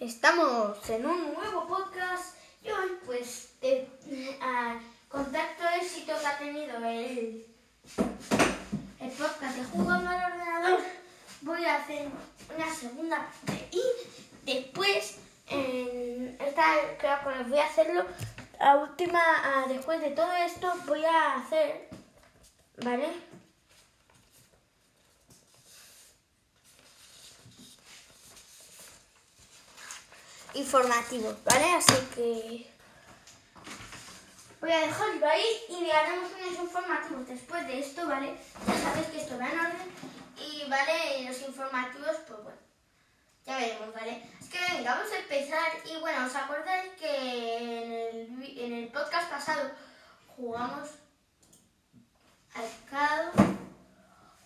Estamos en un nuevo podcast y hoy pues de, a, con tanto éxito que ha tenido el, el podcast de jugando al ordenador. Voy a hacer una segunda parte y después en esta creo voy a hacerlo la última ah, después de todo esto voy a hacer vale informativos, ¿vale? Así que voy a dejarlo ahí y haremos unos informativos después de esto, ¿vale? Ya sabéis que esto va en orden y, ¿vale? Los informativos, pues bueno, ya veremos, ¿vale? Es que venga, vamos a empezar y bueno, ¿os acordáis que en el, en el podcast pasado jugamos al Call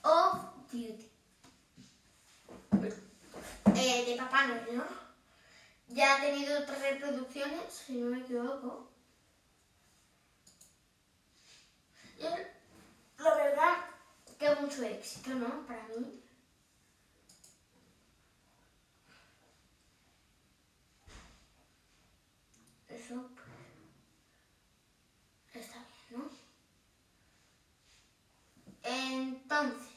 of Duty? Eh, de Papá Noel, ¿no? Ya ha tenido otras reproducciones, si no me equivoco. Y la verdad que mucho éxito, ¿no? Para mí. Eso pues, está bien, ¿no? Entonces.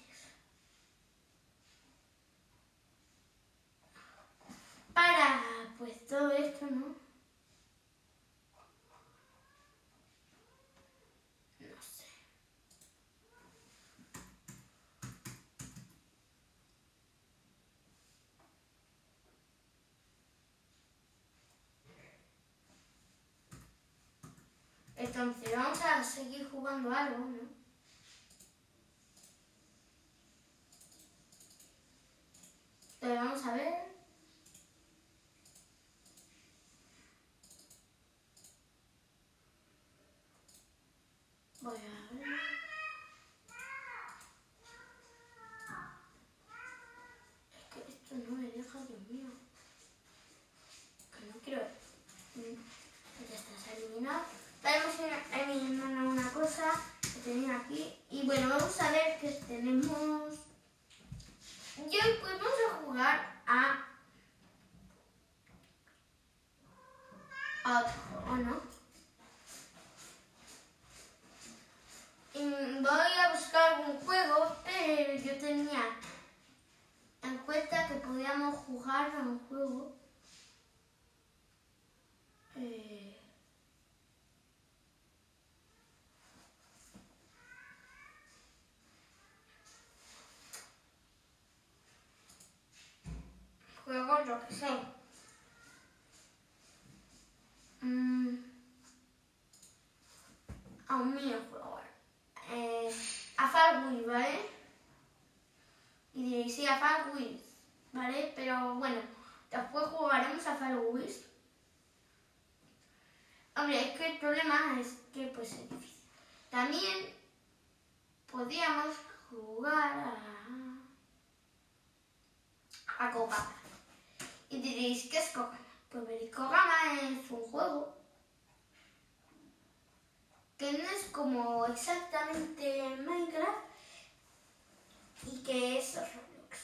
Para pues todo esto, ¿no? No sé. Entonces vamos a seguir jugando algo, ¿no? Entonces vamos a ver. Voy a ver. Es que esto no me deja, Dios mío. Que no quiero ver. Mm, Ya está, se ha eliminado. Tenemos en mi hermana una cosa que tenía aquí. Y bueno, vamos a ver que tenemos. Y hoy pues vamos a jugar a. a otro juego, ¿no? Mm, Voy a buscar algún juego, pero yo tenía en cuenta que podíamos jugar a un juego. Eh, juego, yo que sé. Mm, eh, a Far ¿vale? Y diréis, sí, a Far ¿vale? Pero bueno, después jugaremos a Far Wheel. Hombre, es que el problema es que pues es difícil. También podríamos jugar a, a Kogama. Y diréis, ¿qué es Kogama? Pues Kogama es un juego que no es como exactamente Minecraft y que es Roblox.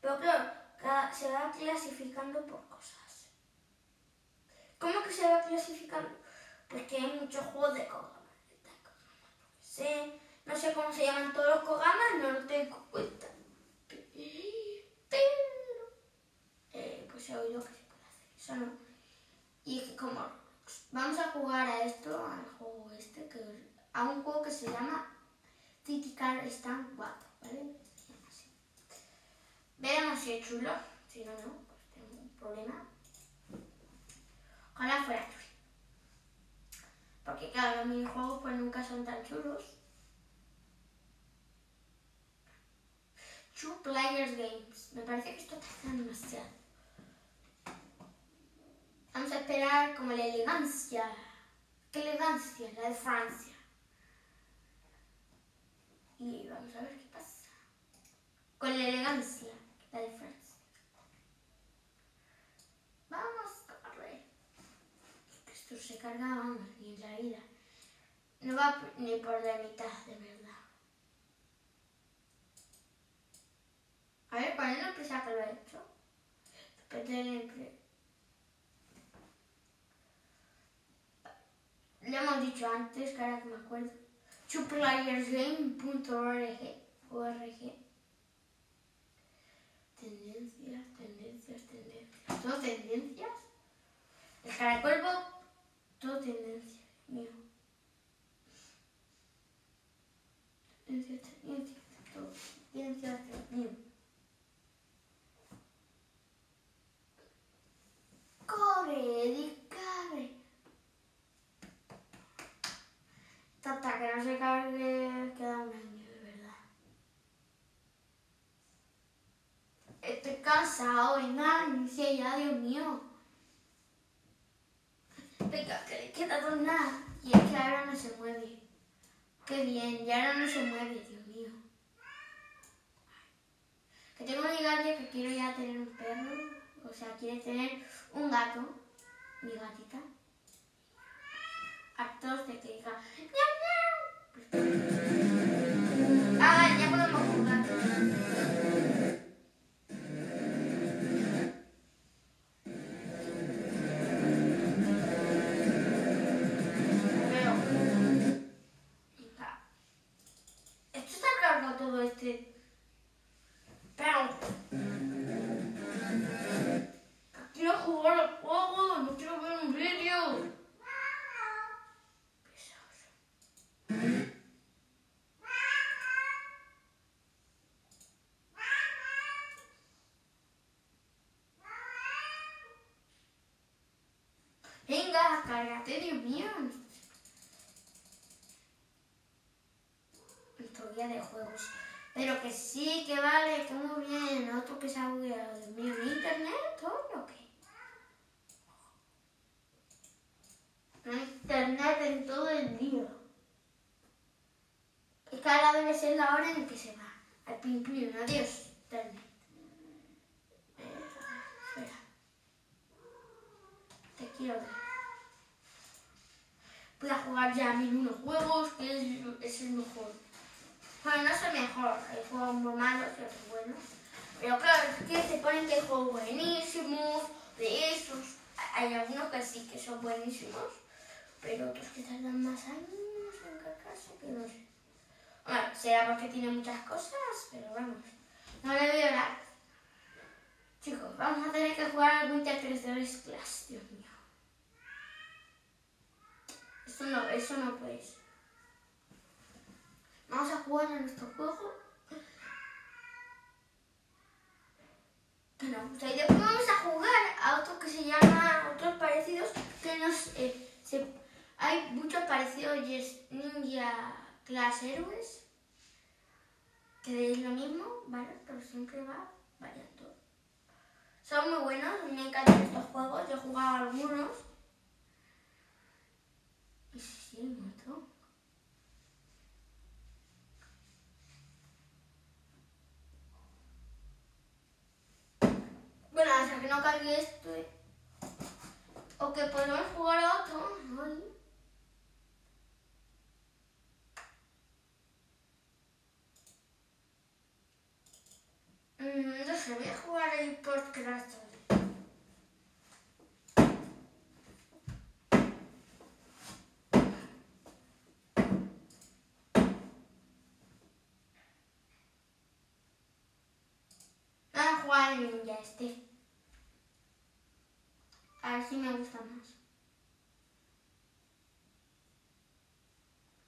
Pero claro, se va clasificando por cosas. ¿Cómo que se va clasificando? Pues que hay muchos juegos de Kogama. Sé. No sé cómo se llaman todos los Kogamas, no lo tengo en cuenta. Pero, eh, pues he oído que se puede hacer eso, ¿no? Y es que como vamos a jugar a esto, al juego este, a un juego que se llama City Car Stand 4, ¿vale? Si es chulo, si no, no, pues tengo un problema. Ojalá fuera chulo. Porque claro, los minijuegos pues nunca son tan chulos. Two Players Games. Me parece que esto tarda demasiado. Vamos a esperar como la elegancia. ¿Qué elegancia? La de Francia. Y vamos a ver qué pasa. Con la elegancia, la de Francia. Vamos, corre. Que Esto se carga, vamos, ni en la vida. No va ni por la mitad, de verdad. A ver, ¿cuál es la empresa que lo ha hecho? Le hemos dicho antes, que ahora que me acuerdo. Twoplayersgame.org org. Tendencias, tendencias, tendencias. ¿Todo tendencias? El caracolvo, todo tendencias. Mío. Tendencias, tendencias, todo. Tendencias, mío. Corre, Eddie, corre. Hasta que no se cargue, queda un año, de verdad. Estoy cansado, venga, inicia ya, Dios mío. Venga, que le queda nada. Y es que ahora no se mueve. Qué bien, y ahora no se mueve, Dios mío. Que tengo una idea que quiero ya tener un perro. O sea, quiere tener un gato. Mi gatita. Actos de que diga А, я буду махнуть. Dios mío. Historia de juegos. Pero que sí, que vale, que muy bien. Otro que se ha bugueado. Dios mío, ¿en internet todo o qué? No hay internet en todo el día. Que ahora debe ser la hora en que se va. Al pim adiós, internet. Eh, Espera. Te quiero ver. Voy a jugar ya mil unos juegos, que es, el mejor. Bueno, no es el mejor, hay juegos muy malos y otros buenos. Pero claro, es que se ponen que hay juegos buenísimos, de esos. Hay algunos que sí que son buenísimos, pero otros que tardan más años en cargarse, que no sé. Bueno, será porque tiene muchas cosas, pero vamos. No le voy a hablar. Chicos, vamos a tener que jugar al Winter 3 Class, Dios mío. Eso no, eso no puede. Vamos a jugar a nuestro juego. Que. Y después vamos a jugar a otro que se llama, otros parecidos, que nos... eh, hay muchos parecidos y es Ninja Class Heroes, que es lo mismo, ¿vale? Pero siempre va variando. Son muy buenos, me encantan estos juegos, yo he jugado algunos. Un montón. Bueno, hasta que no cargue esto. eh. O que podemos jugar a otro. Ay. Mm, no sé, voy a jugar el podcast. Vamos a jugar el ninja este. A ver si me gusta más.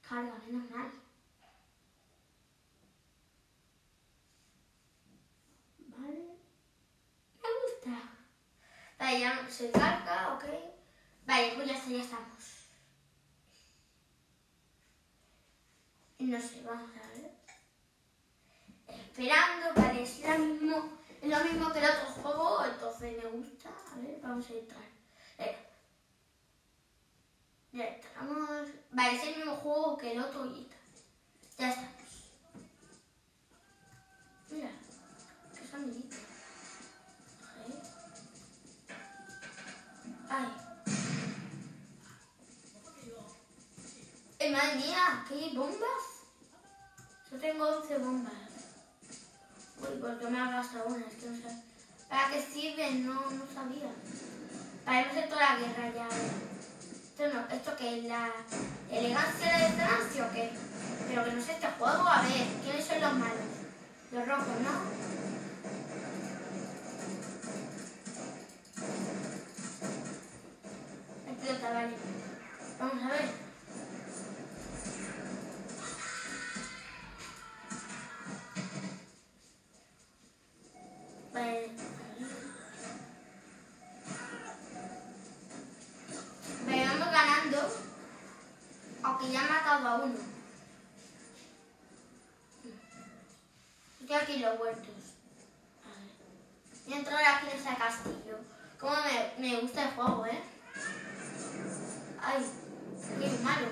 Carga, menos mal. Vale. Me gusta. Vale, ya se carga, ok. Vale, pues ya está, ya estamos. No sé, vamos a ver. Esperando, es lo mismo, es lo mismo que el otro juego, entonces me gusta. A ver, vamos a entrar. Venga. Ya entramos. Vale, es el mismo juego que el otro y está. Ya estamos. Mira, qué sonidito. Joder. Ay. Eh, madre mía, ¿qué bombas? Yo tengo 11 bombas. Uy, ¿por qué me has gastado una? Es que no sé. ¿Para qué sirven? No, no sabía. Para no hacer toda la guerra ya. Esto no, esto que es la elegancia de Francia o qué? Pero que no sé este juego, a ver, ¿quiénes son los malos? Los rojos, ¿no? Los huertos. A a entrar aquí en ese castillo. Cómo me, me gusta el juego, ¿eh? Ay, qué malo.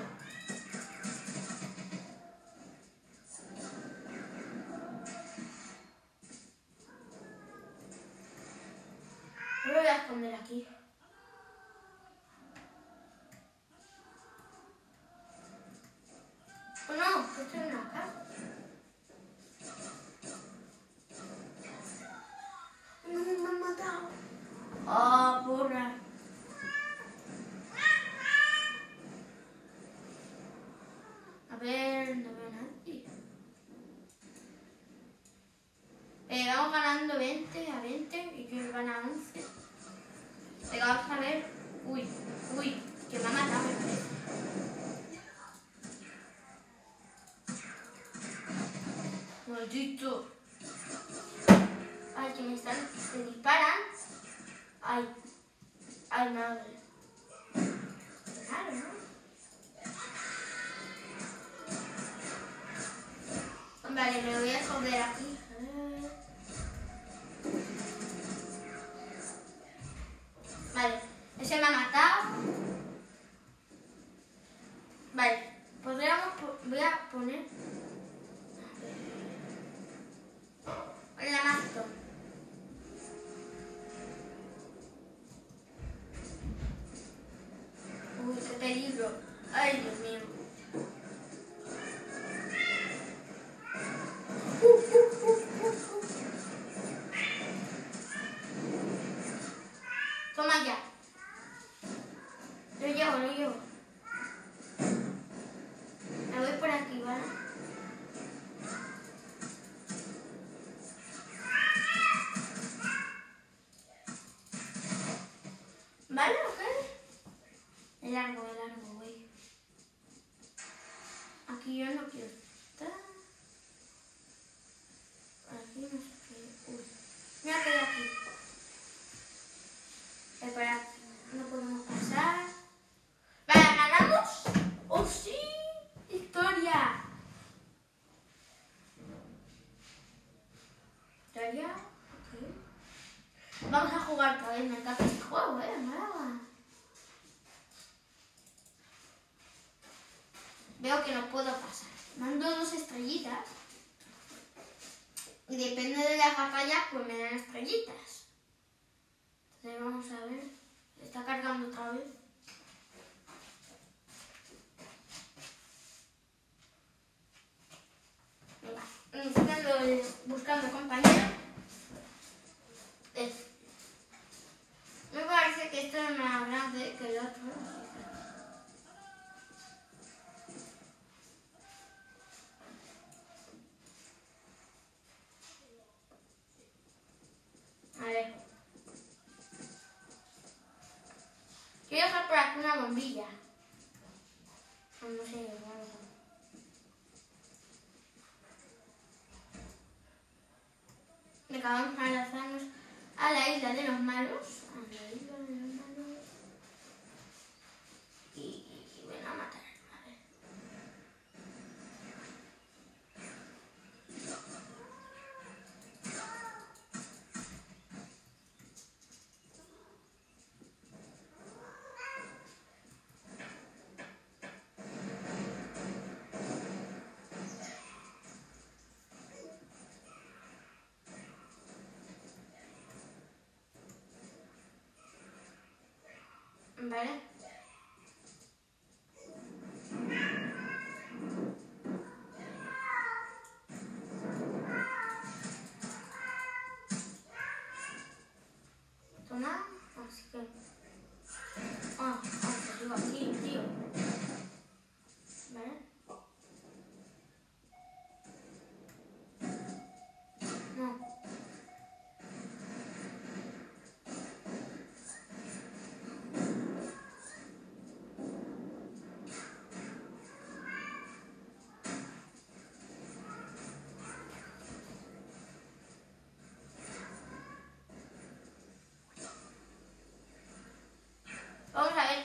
Lo voy a esconder aquí. Maldito. Ay, que me están. Me disparan. Ay. Ay, madre. Claro, ¿no? Vale, me voy a esconder aquí. Vale, ese me ha matado. Vale, podríamos. po- Voy a poner. La Entonces vamos a ver. Está cargando otra vez. Buscando, buscando compañero. Me parece que esto es más grande que el otro. A ver. Quiero dejar por aquí una bombilla. No sé, vamos a Venga, vamos a lanzarnos a la isla de los malos. Vale.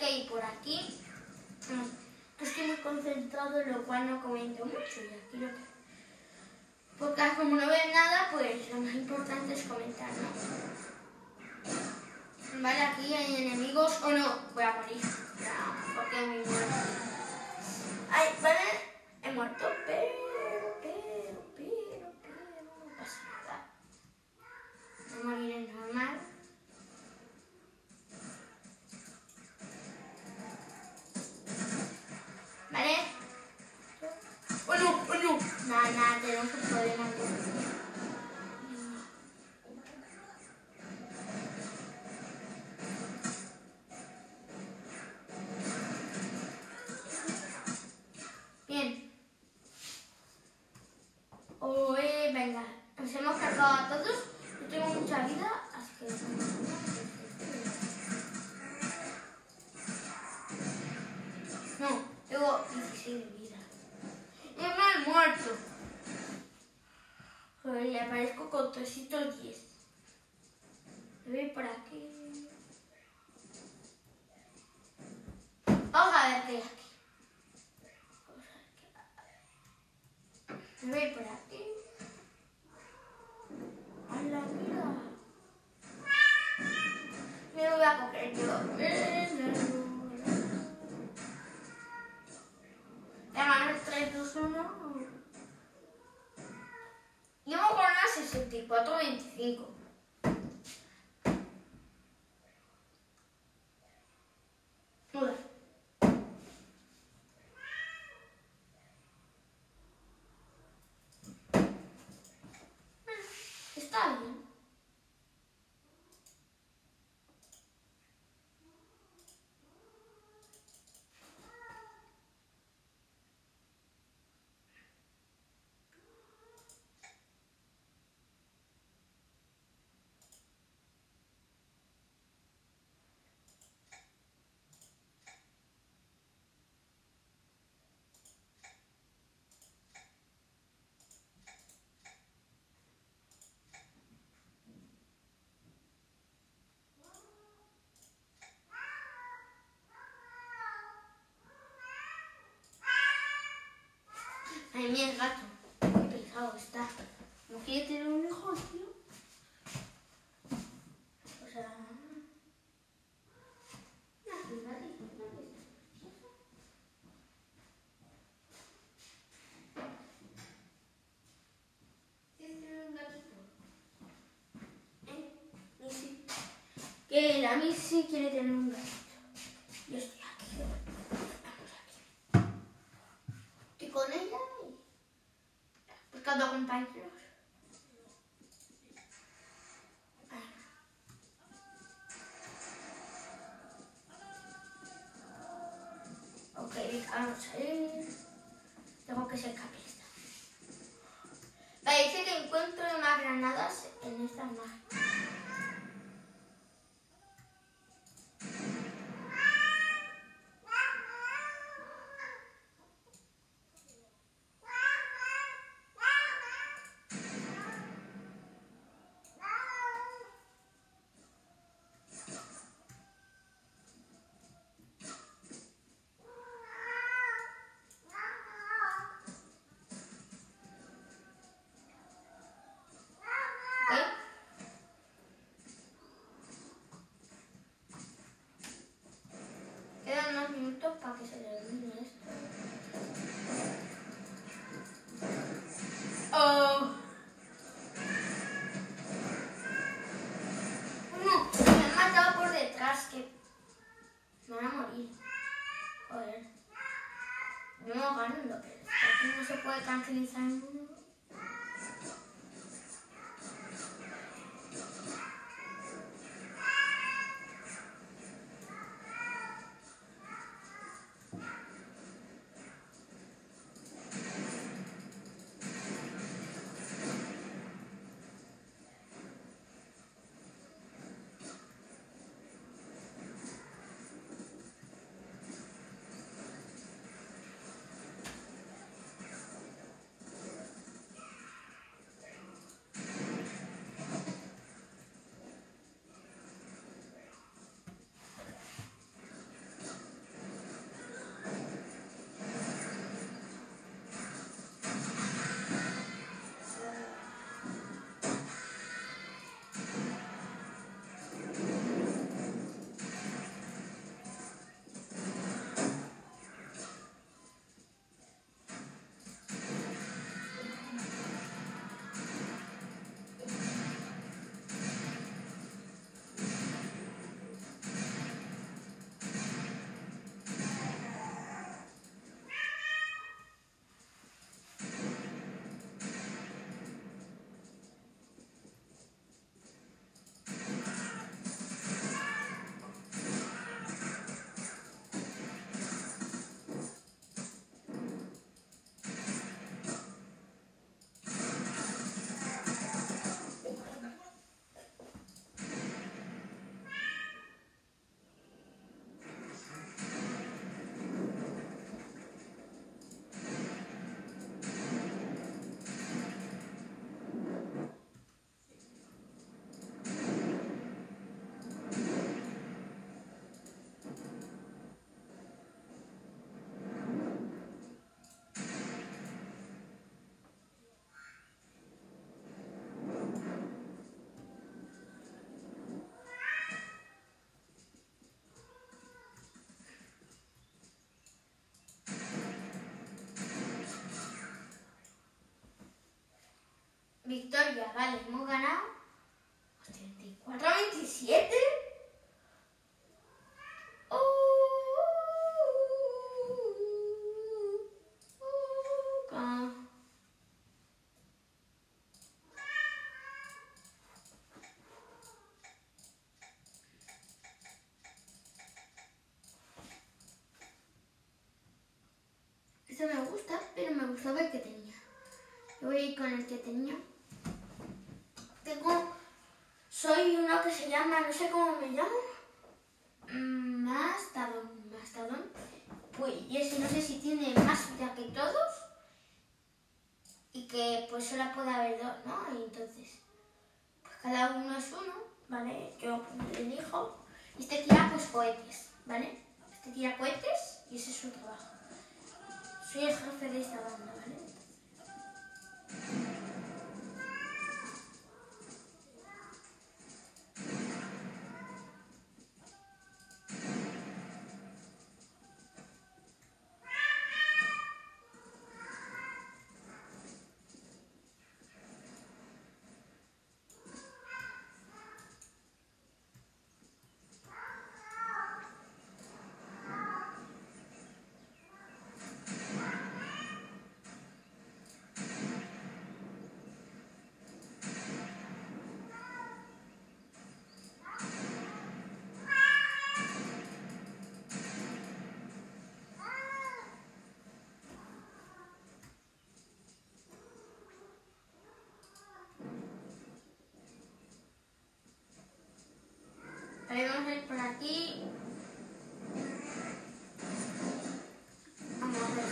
Y por aquí. Mm, estoy muy concentrado, lo cual no comento mucho. Y aquí lo que... Porque como no ven nada, pues lo más importante es comentar. Vale, aquí hay enemigos. O no, voy a morir. Porque me muerto. Ay, vale, he muerto, 310. Me voy por aquí. Vamos a ver qué hay aquí. Vamos a ver qué hay. Me voy 64, 25. Hola. Está. Ay, mira el gato. Qué pesado está. ¿No quiere tener un hijo, tío? O sea... ¿Eh? Que la Missy quiere tener un gatito. Yo estoy aquí. Vamos aquí. Estoy con ella y buscando compañeros. Ok, vamos a ir. Tengo que ser capista. Parece que encuentro más granadas en esta más. Victoria, vale, hemos ganado. 34 a 27. Esto me gusta, pero me gustaba el que tenía. Yo voy a ir con el que tenía. Tengo... Soy uno que se llama, no sé cómo me llamo. Mastadón. Mastadón. Pues, y ese no sé si tiene más vida que todos. Y que pues solo puede haber dos, ¿no? Y entonces, pues cada uno es uno, ¿vale? Yo pues, elijo. Y este tira pues cohetes, ¿vale? Este tira cohetes y ese es su trabajo. Soy el jefe de esta banda, ¿vale? Ir por aquí. Vamos a ver.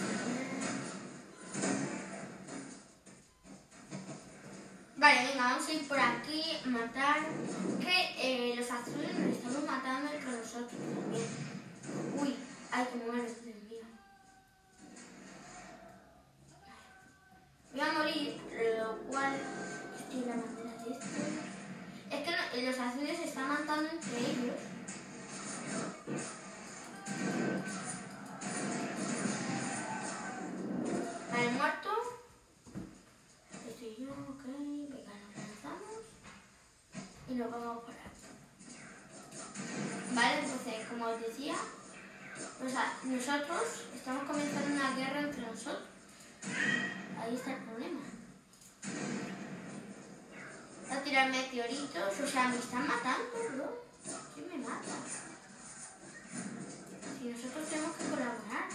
Vale, venga, vamos a ir por aquí matar. O sea, me están matando, bro. ¿Quién me mata? Si nosotros tenemos que colaborar.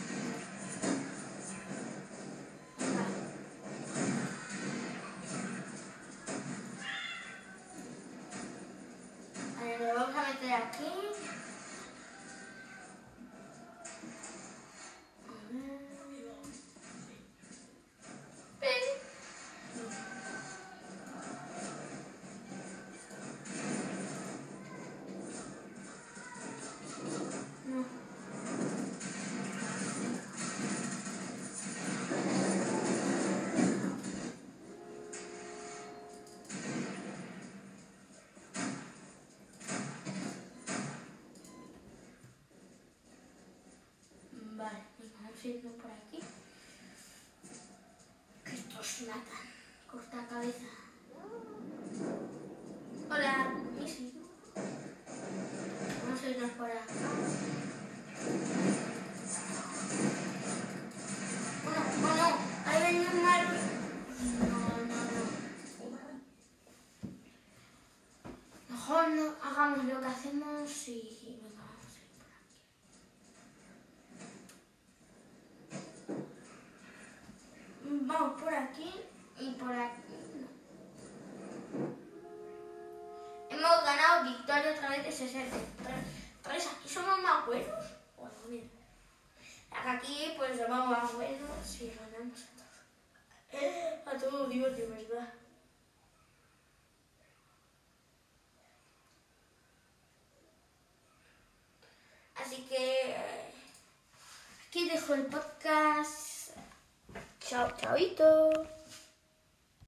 Vale, lo vamos a meter aquí. Por aquí. Que estos matan. Corta cabeza. Dios, de verdad. Así que eh, aquí dejo el podcast. Chao, chaito.